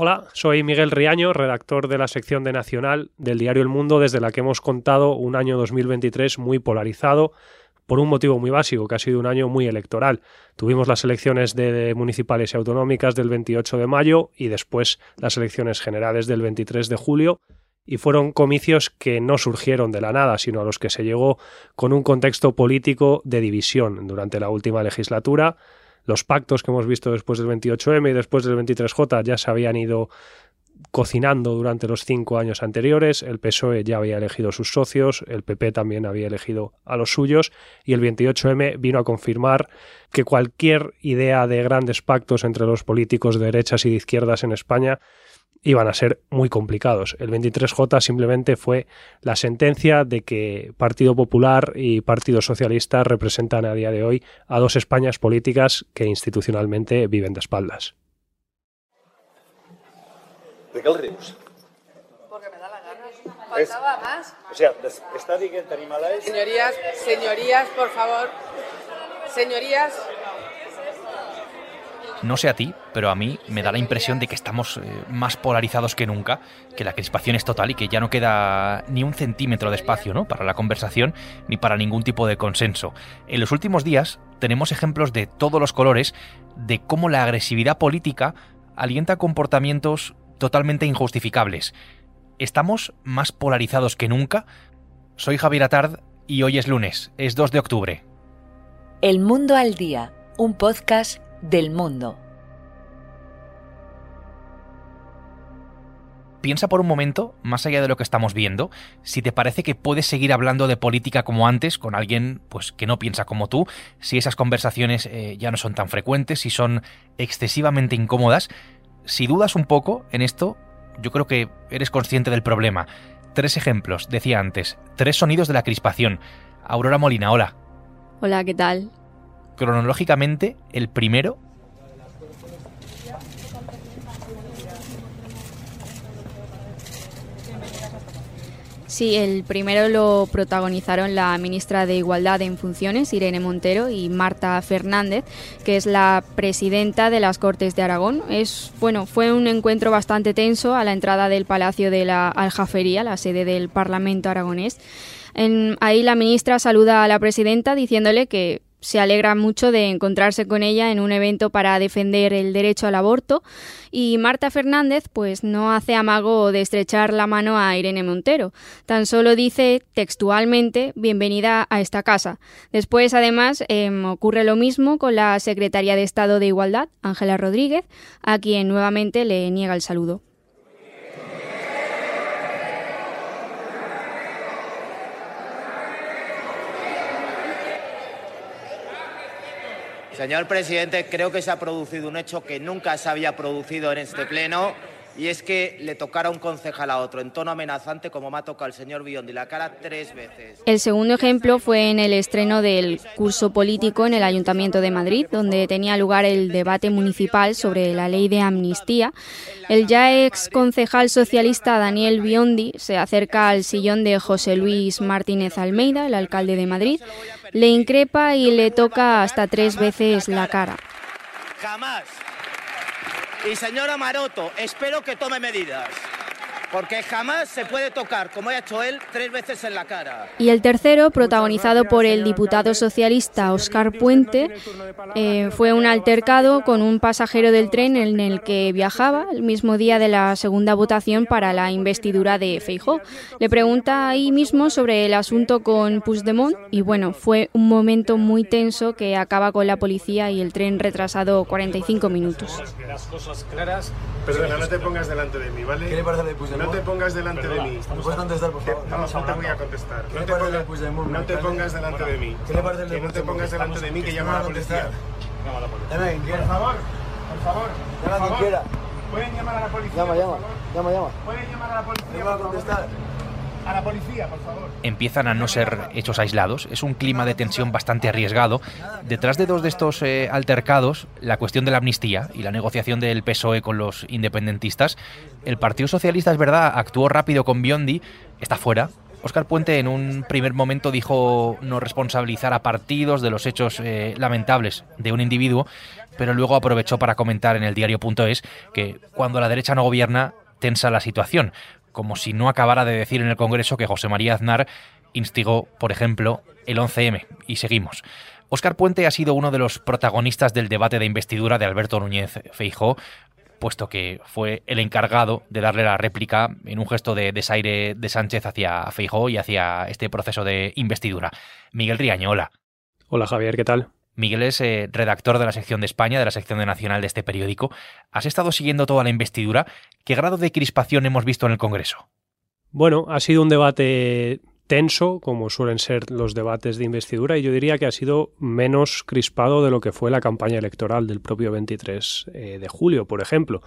Hola, soy Miguel Riaño, redactor de la sección de Nacional del diario El Mundo, desde la que hemos contado un año 2023 muy polarizado por un motivo muy básico, que ha sido un año muy electoral. Tuvimos las elecciones de municipales y autonómicas del 28 de mayo y después las elecciones generales del 23 de julio y fueron comicios que no surgieron de la nada, sino a los que se llegó con un contexto político de división durante la última legislatura los pactos que hemos visto después del 28M y después del 23J ya se habían ido cocinando durante los cinco años anteriores. El PSOE ya había elegido sus socios, el PP también había elegido a los suyos y el 28M vino a confirmar que cualquier idea de grandes pactos entre los políticos de derechas y de izquierdas en España iban a ser muy complicados. El 23J simplemente fue la sentencia de que Partido Popular y Partido Socialista representan a día de hoy a dos Españas políticas que institucionalmente viven de espaldas. ¿De qué rius? Porque me da la gana. Faltaba más. O sea, está dient animales... Señorías, señorías, por favor. Señorías, no sé a ti, pero a mí me da la impresión de que estamos eh, más polarizados que nunca, que la crispación es total y que ya no queda ni un centímetro de espacio ¿no? para la conversación ni para ningún tipo de consenso. En los últimos días tenemos ejemplos de todos los colores de cómo la agresividad política alienta comportamientos totalmente injustificables. ¿Estamos más polarizados que nunca? Soy Javier Atard y hoy es lunes, es 2 de octubre. El Mundo al Día, un podcast del mundo. Piensa por un momento, más allá de lo que estamos viendo, si te parece que puedes seguir hablando de política como antes con alguien pues que no piensa como tú, si esas conversaciones eh, ya no son tan frecuentes, si son excesivamente incómodas. Si dudas un poco en esto, yo creo que eres consciente del problema. Tres ejemplos, decía antes, tres sonidos de la crispación. Aurora Molina, hola. Hola, ¿qué tal? Cronológicamente el primero Sí, el primero lo protagonizaron la ministra de Igualdad en funciones, Irene Montero, y Marta Fernández, que es la presidenta de las Cortes de Aragón. Es bueno, fue un encuentro bastante tenso a la entrada del Palacio de la Aljafería, la sede del Parlamento aragonés. Ahí la ministra saluda a la presidenta diciéndole que se alegra mucho de encontrarse con ella en un evento para defender el derecho al aborto y Marta Fernández pues no hace amago de estrechar la mano a Irene Montero, tan solo dice textualmente bienvenida a esta casa. Después además em, ocurre lo mismo con la secretaria de Estado de Igualdad, Ángela Rodríguez, a quien nuevamente le niega el saludo. Señor presidente, creo que se ha producido un hecho que nunca se había producido en este pleno y es que le tocara un concejal a otro en tono amenazante como me ha tocado el señor Biondi la cara tres veces. El segundo ejemplo fue en el estreno del curso político en el Ayuntamiento de Madrid, donde tenía lugar el debate municipal sobre la ley de amnistía. El ya ex concejal socialista Daniel Biondi se acerca al sillón de José Luis Martínez Almeida, el alcalde de Madrid, le increpa y le toca hasta tres veces la cara. Jamás. Y señora Maroto, espero que tome medidas. Porque jamás se puede tocar, como ha hecho él, tres veces en la cara. Y el tercero, protagonizado por el diputado socialista Oscar Puente, eh, fue un altercado con un pasajero del tren en el que viajaba el mismo día de la segunda votación para la investidura de Feijó. Le pregunta ahí mismo sobre el asunto con Puigdemont y bueno, fue un momento muy tenso que acaba con la policía y el tren retrasado 45 minutos. Perdona, no te pongas delante de mí, ¿vale? ¿Qué le parece de no te pongas delante de mí. ¿Me puedes contestar, por favor? No, no te voy a contestar. ¿Qué no te, pongas, no te pongas delante de mí. ¿Qué le parece Que no te pongas delante de mí, que llama a la policía. Llama a la policía. Por favor, por favor. Llama a quien quiera. Pueden llamar a la policía. Llama, llama. Llama, llama. Pueden llamar a la policía. ¿Me va a contestar? A la policía, por favor. Empiezan a no ser hechos aislados. Es un clima de tensión bastante arriesgado. Detrás de dos de estos eh, altercados, la cuestión de la amnistía y la negociación del PSOE con los independentistas. El Partido Socialista, es verdad, actuó rápido con Biondi, está fuera. Oscar Puente en un primer momento dijo no responsabilizar a partidos de los hechos eh, lamentables de un individuo, pero luego aprovechó para comentar en el diario.es que cuando la derecha no gobierna, tensa la situación, como si no acabara de decir en el Congreso que José María Aznar instigó, por ejemplo, el 11M. Y seguimos. Óscar Puente ha sido uno de los protagonistas del debate de investidura de Alberto Núñez Feijó, puesto que fue el encargado de darle la réplica en un gesto de desaire de Sánchez hacia Feijó y hacia este proceso de investidura. Miguel Riaño, hola. Hola Javier, ¿qué tal? Miguel es eh, redactor de la sección de España, de la sección de Nacional de este periódico. ¿Has estado siguiendo toda la investidura? ¿Qué grado de crispación hemos visto en el Congreso? Bueno, ha sido un debate tenso, como suelen ser los debates de investidura, y yo diría que ha sido menos crispado de lo que fue la campaña electoral del propio 23 eh, de julio, por ejemplo.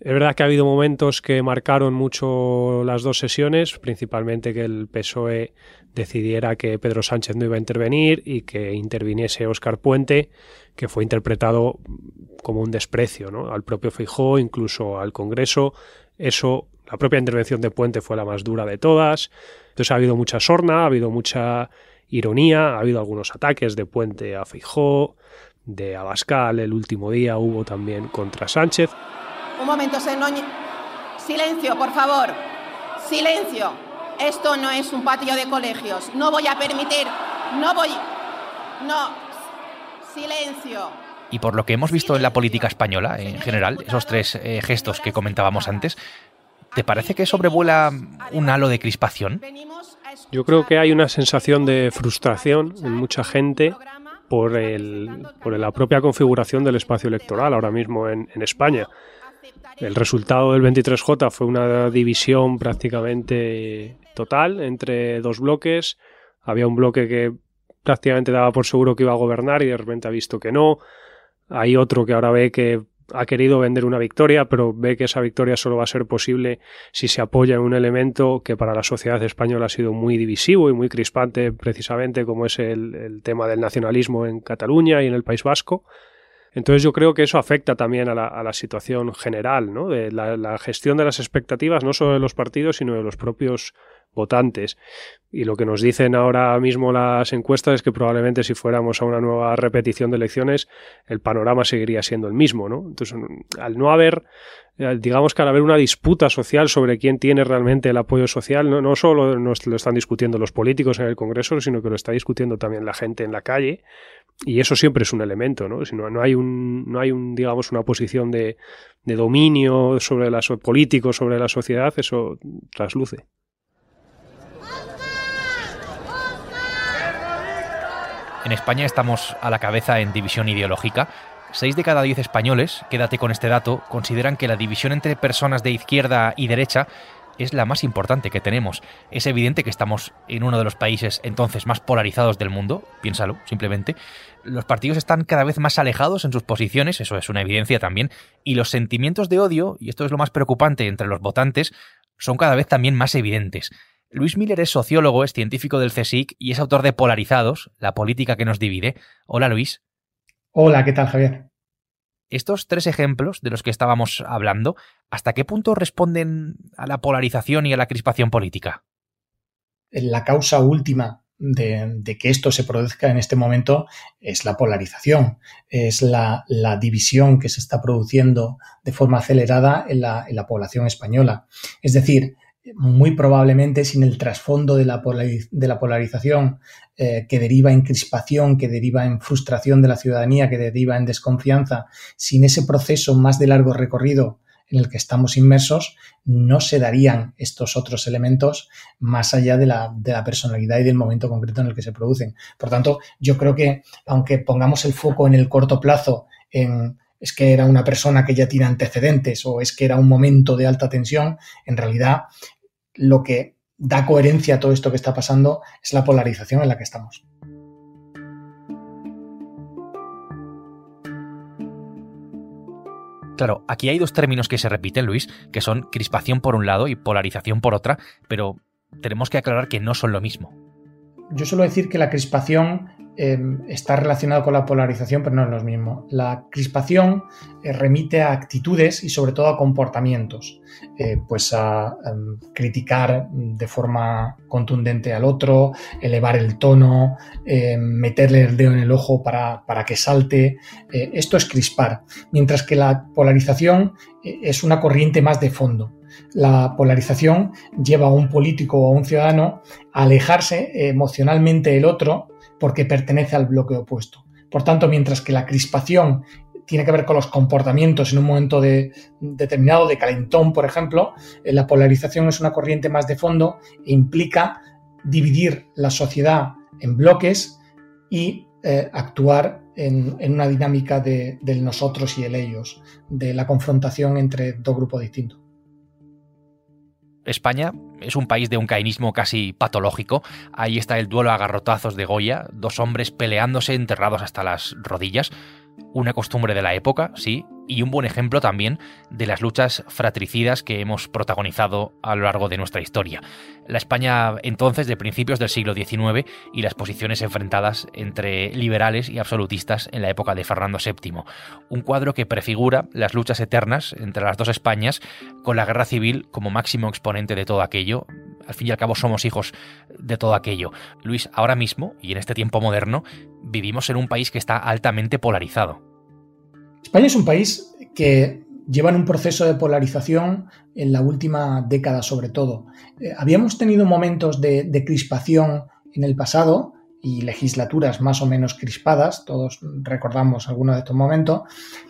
Es verdad que ha habido momentos que marcaron mucho las dos sesiones, principalmente que el PSOE decidiera que Pedro Sánchez no iba a intervenir y que interviniese Óscar Puente, que fue interpretado como un desprecio ¿no? al propio Fijó, incluso al Congreso. Eso, la propia intervención de Puente fue la más dura de todas. Entonces ha habido mucha sorna, ha habido mucha ironía, ha habido algunos ataques de Puente a Fijó, de Abascal, el último día hubo también contra Sánchez. Un momento, señor. Silencio, por favor. Silencio. Esto no es un patio de colegios. No voy a permitir. No voy. No. Silencio. Y por lo que hemos visto en la política española, en general, esos tres eh, gestos que comentábamos antes, ¿Te parece que sobrevuela un halo de crispación? Yo creo que hay una sensación de frustración en mucha gente por, el, por la propia configuración del espacio electoral ahora mismo en, en España. El resultado del 23J fue una división prácticamente total entre dos bloques. Había un bloque que prácticamente daba por seguro que iba a gobernar y de repente ha visto que no. Hay otro que ahora ve que ha querido vender una victoria, pero ve que esa victoria solo va a ser posible si se apoya en un elemento que para la sociedad española ha sido muy divisivo y muy crispante, precisamente como es el, tema del nacionalismo en Cataluña y en el País Vasco. Entonces yo creo que eso afecta también a la, situación general, ¿no? de la, la, gestión de las expectativas, no solo de los partidos, sino de los propios votantes. Y lo que nos dicen ahora mismo las encuestas es que probablemente si fuéramos a una nueva repetición de elecciones, el panorama seguiría siendo el mismo, ¿no? Entonces, al no haber, eh, digamos que al haber una disputa social sobre quién tiene realmente el apoyo social, no, no solo nos lo están discutiendo los políticos en el Congreso, sino que lo está discutiendo también la gente en la calle, y eso siempre es un elemento, ¿no? Si no, no hay un, no hay un, digamos, una posición de, de dominio sobre los políticos, sobre la sociedad, eso trasluce. En España estamos a la cabeza en división ideológica. Seis de cada diez españoles, quédate con este dato, consideran que la división entre personas de izquierda y derecha es la más importante que tenemos. Es evidente que estamos en uno de los países entonces más polarizados del mundo, piénsalo, simplemente. Los partidos están cada vez más alejados en sus posiciones, eso es una evidencia también, y los sentimientos de odio, y esto es lo más preocupante entre los votantes, son cada vez también más evidentes. Luis Miller es sociólogo, es científico del CSIC y es autor de Polarizados, la política que nos divide. Hola Luis. Hola, ¿qué tal Javier? Estos tres ejemplos de los que estábamos hablando, ¿hasta qué punto responden a la polarización y a la crispación política? La causa última de, que esto se produzca en este momento es la polarización, es la, división que se está produciendo de forma acelerada en la, en la población española. Es decir, muy probablemente sin el trasfondo de la, de la polarización eh, que deriva en crispación, que deriva en frustración de la ciudadanía, que deriva en desconfianza, sin ese proceso más de largo recorrido en el que estamos inmersos, no se darían estos otros elementos más allá de la, de la personalidad y del momento concreto en el que se producen. Por tanto, yo creo que aunque pongamos el foco en el corto plazo en es que era una persona que ya tiene antecedentes o es que era un momento de alta tensión, en realidad lo que da coherencia a todo esto que está pasando es la polarización en la que estamos. Claro, aquí hay dos términos que se repiten, Luis, que son crispación por un lado y polarización por otra, pero tenemos que aclarar que no son lo mismo. Yo suelo decir que la crispación em, está relacionado con la polarización, pero no es lo mismo. La crispación eh, remite a actitudes y sobre todo a comportamientos, eh, pues a em, criticar de forma contundente al otro, elevar el tono, em, meterle el dedo en el ojo para, para que salte. Eh, esto es crispar, mientras que la polarización es una corriente más de fondo la polarización lleva a un político o a un ciudadano a alejarse emocionalmente del otro porque pertenece al bloque opuesto. Por tanto, mientras que la crispación tiene que ver con los comportamientos en un momento determinado de calentón, por ejemplo, eh, la polarización es una corriente más de fondo e implica dividir la sociedad en bloques y eh, actuar en, una dinámica de, del nosotros y el ellos, de la confrontación entre dos grupos distintos. España es un país de un cainismo casi patológico. Ahí está el duelo a garrotazos de Goya, dos hombres peleándose enterrados hasta las rodillas. Una costumbre de la época, sí, y un buen ejemplo también de las luchas fratricidas que hemos protagonizado a lo largo de nuestra historia. La España entonces de principios del siglo XIX y las posiciones enfrentadas entre liberales y absolutistas en la época de Fernando VII. Un cuadro que prefigura las luchas eternas entre las dos Españas con la guerra civil como máximo exponente de todo aquello. Al fin y al cabo somos hijos de todo aquello. Luis, ahora mismo, y en este tiempo moderno, vivimos en un país que está altamente polarizado. España es un país que lleva en un proceso de polarización en la última década sobre todo. Eh, habíamos tenido momentos de, crispación en el pasado y legislaturas más o menos crispadas, todos recordamos algunos de estos momentos,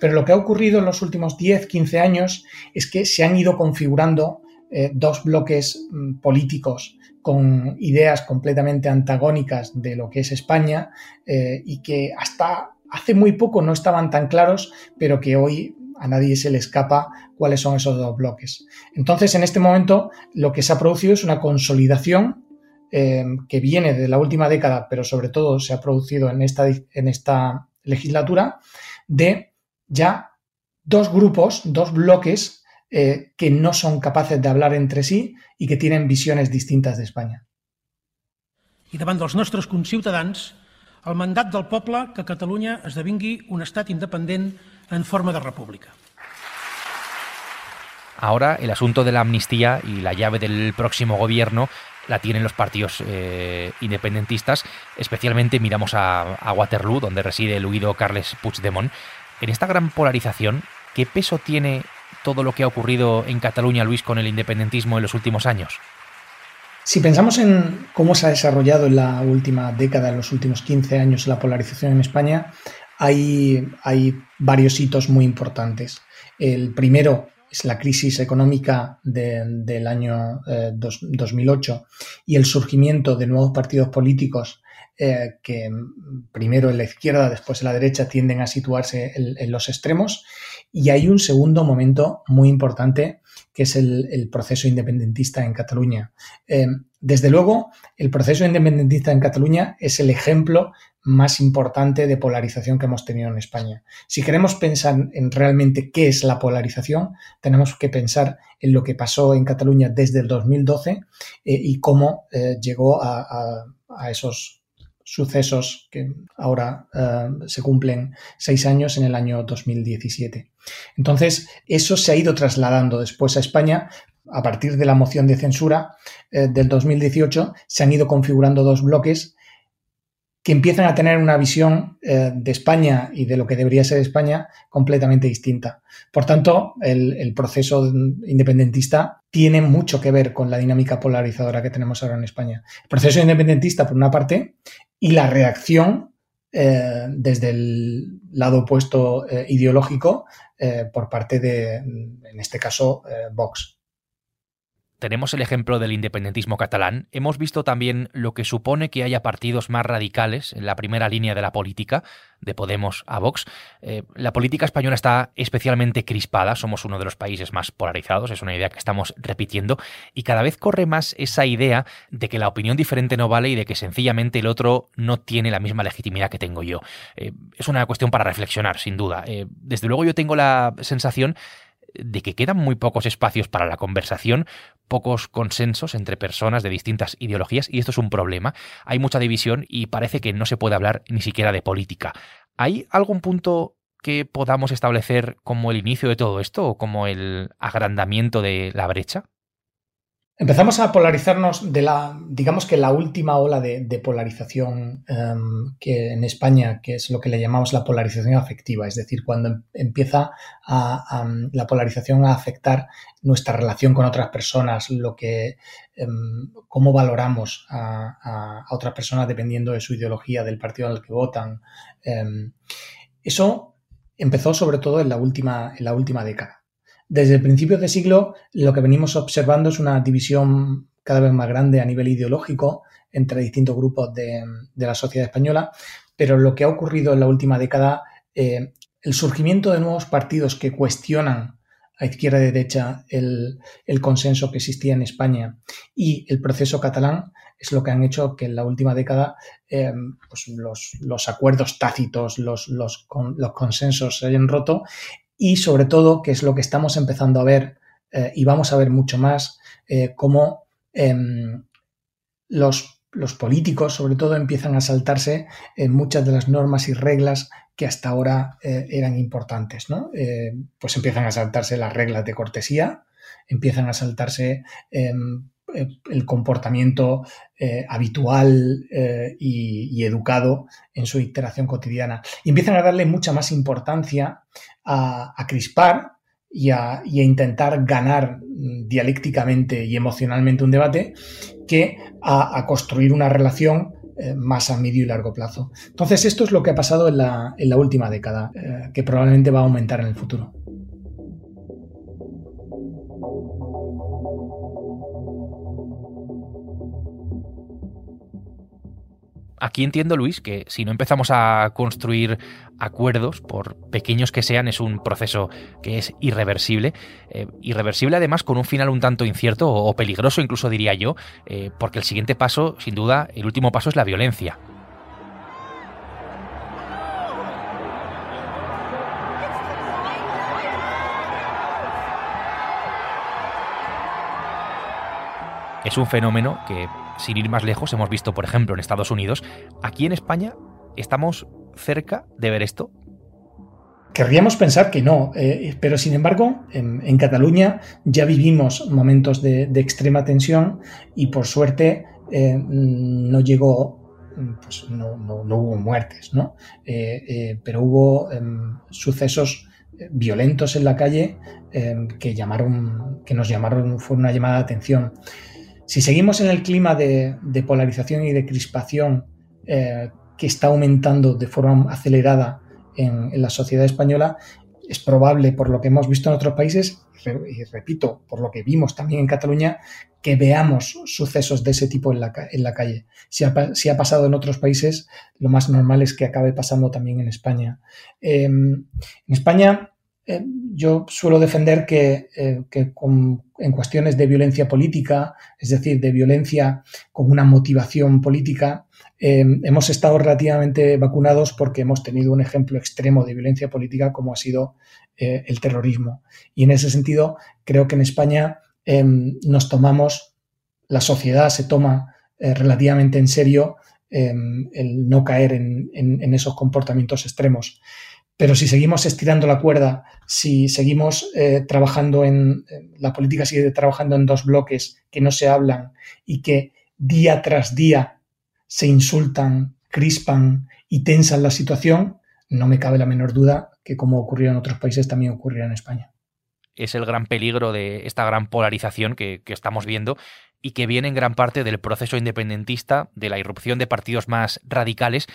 pero lo que ha ocurrido en los últimos 10, 15 años es que se han ido configurando eh, dos bloques mm, políticos con ideas completamente antagónicas de lo que es España eh, y que hasta hace muy poco no estaban tan claros, pero que hoy a nadie se le escapa cuáles son esos dos bloques. Entonces, en este momento, lo que se ha producido es una consolidación eh, que viene de la última década, pero sobre todo se ha producido en esta, legislatura, de ya dos grupos, dos bloques eh, que no son capaces de hablar entre sí y que tienen visiones distintas de España. Y davant dels nostres conciutadans, el mandat del poble que Catalunya esdevingui un estat independent en forma de república. Ahora el asunto de la amnistía y la llave del próximo gobierno la tienen los partidos eh, independentistas, especialmente miramos a, a, Waterloo, donde reside el huido Carles Puigdemont. En esta gran polarización, ¿qué peso tiene todo lo que ha ocurrido en Cataluña, Luis, con el independentismo en los últimos años? Si pensamos en cómo se ha desarrollado en la última década, en los últimos 15 años, la polarización en España, hay, varios hitos muy importantes. El primero es la crisis económica del año 2008 eh, y el surgimiento de nuevos partidos políticos eh, que primero en la izquierda, después en la derecha tienden a situarse en los extremos. Y hay un segundo momento muy importante que es el, proceso independentista en Cataluña. Eh, desde luego, el proceso independentista en Cataluña es el ejemplo más importante de polarización que hemos tenido en España. Si queremos pensar en realmente qué es la polarización, tenemos que pensar en lo que pasó en Cataluña desde el 2012 eh, y cómo eh, llegó a, esos sucesos que ahora se cumplen seis años en el año 2017. Entonces, eso se ha ido trasladando después a España. A partir de la moción de censura eh, del 2018, se han ido configurando dos bloques que empiezan a tener una visión eh, de España y de lo que debería ser España completamente distinta. Por tanto, el, proceso independentista tiene mucho que ver con la dinámica polarizadora que tenemos ahora en España. El proceso independentista, por una parte, y la reacción eh, desde el lado opuesto ideológico eh, por parte de, en este caso, eh, Vox. Tenemos el ejemplo del independentismo catalán. Hemos visto también lo que supone que haya partidos más radicales en la primera línea de la política, de Podemos a Vox. Eh, la política española está especialmente crispada, somos uno de los países más polarizados, es una idea que estamos repitiendo, y cada vez corre más esa idea de que la opinión diferente no vale y de que sencillamente el otro no tiene la misma legitimidad que tengo yo. es una cuestión para reflexionar, sin duda. desde luego yo tengo la sensación de que quedan muy pocos espacios para la conversación, pocos consensos entre personas de distintas ideologías y esto es un problema. Hay mucha división y parece que no se puede hablar ni siquiera de política. ¿Hay algún punto que podamos establecer como el inicio de todo esto o como el agrandamiento de la brecha? Empezamos a polarizarnos de la, digamos que la última ola de, polarización em, que en España, que es lo que le llamamos la polarización afectiva, es decir, cuando em, empieza a, la polarización a afectar nuestra relación con otras personas, lo que, em, cómo valoramos a, otras personas dependiendo de su ideología, del partido el que votan. eso empezó sobre todo en la última, en la última década. Desde principios de siglo lo que venimos observando es una división cada vez más grande a nivel ideológico entre distintos grupos de, la sociedad española, pero lo que ha ocurrido en la última década, eh, el surgimiento de nuevos partidos que cuestionan a izquierda y derecha el, consenso que existía en España y el proceso catalán es lo que han hecho que en la última década eh, pues los, acuerdos tácitos, los, los, los, consensos se hayan roto y sobre todo, que es lo que estamos empezando a ver eh, y vamos a ver mucho más, eh, cómo em, los, los, políticos sobre todo empiezan a saltarse en muchas de las normas y reglas que hasta ahora eh, eran importantes. ¿no? pues empiezan a saltarse las reglas de cortesía, empiezan a saltarse em, el comportamiento habitual y, educado en su interacción cotidiana. Y empiezan a darle mucha más importancia a, crispar y a, intentar ganar dialécticamente y emocionalmente un debate que a, construir una relación eh, más a medio y largo plazo. Entonces, esto es lo que ha pasado en la, última década, eh, que probablemente va a aumentar en el futuro. Aquí entiendo, Luis, que si no empezamos a construir acuerdos, por pequeños que sean, es un proceso que es irreversible. Eh, irreversible además con un final un tanto incierto o, peligroso, incluso diría yo, eh, porque el siguiente paso, sin duda, el último paso es la violencia. Es un fenómeno que sin ir más lejos, hemos visto, por ejemplo, en Estados Unidos. Aquí en España estamos cerca de ver esto. Querríamos pensar que no, eh, pero sin embargo, en, Cataluña ya vivimos momentos de, extrema tensión y por suerte eh, no llegó, pues no, hubo muertes, ¿no? Eh, pero hubo em, sucesos violentos en la calle em, que llamaron, que nos llamaron, fue una llamada de atención. Si seguimos en el clima de, polarización y de crispación eh, que está aumentando de forma acelerada en, la sociedad española, es probable, por lo que hemos visto en otros países, y repito, por lo que vimos también en Cataluña, que veamos sucesos de ese tipo en la, calle. Si ha, pasado en otros países, lo más normal es que acabe pasando también en España. Em, en España eh, yo suelo defender que, eh, en cuestiones de violencia política, es decir, de violencia con una motivación política, eh, hemos estado relativamente vacunados porque hemos tenido un ejemplo extremo de violencia política como ha sido el terrorismo. Y en ese sentido, creo que en España nos tomamos, la sociedad se toma relativamente en serio el no caer en esos comportamientos extremos. Pero si seguimos estirando la cuerda, si seguimos eh, trabajando en, la política sigue trabajando en dos bloques que no se hablan y que día tras día se insultan, crispan y tensan la situación, no me cabe la menor duda que como ocurrió en otros países también ocurrirá en España. Es el gran peligro de esta gran polarización que estamos viendo y que viene en gran parte del proceso independentista, de la irrupción de partidos más radicales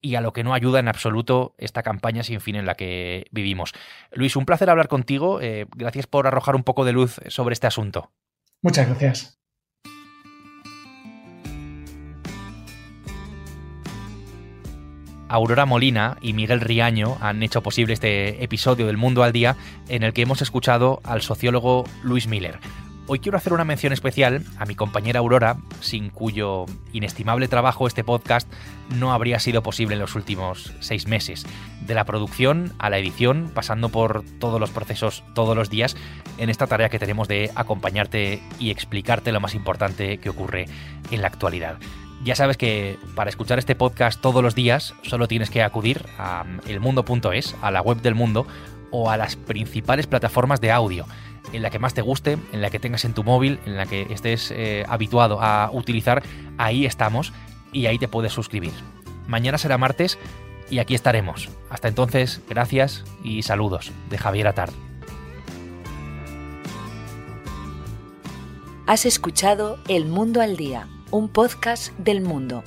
y a lo que no ayuda en absoluto esta campaña sin fin en la que vivimos. Luis, un placer hablar contigo. Eh, gracias por arrojar un poco de luz sobre este asunto. Muchas gracias. Aurora Molina y Miguel Riaño han hecho posible este episodio del Mundo al Día en el que hemos escuchado al sociólogo Luis Miller Hoy quiero hacer una mención especial a mi compañera Aurora, sin cuyo inestimable trabajo este podcast no habría sido posible en los últimos seis meses. De la producción a la edición, pasando por todos los procesos todos los días, en esta tarea que tenemos de acompañarte y explicarte lo más importante que ocurre en la actualidad. Ya sabes que para escuchar este podcast todos los días solo tienes que acudir a elmundo.es, a la web del mundo o a las principales plataformas de audio en la que más te guste, en la que tengas en tu móvil, en la que estés eh, habituado a utilizar, ahí estamos y ahí te puedes suscribir. Mañana será martes y aquí estaremos. Hasta entonces, gracias y saludos de Javier Atard. Has escuchado El Mundo al Día, un podcast del mundo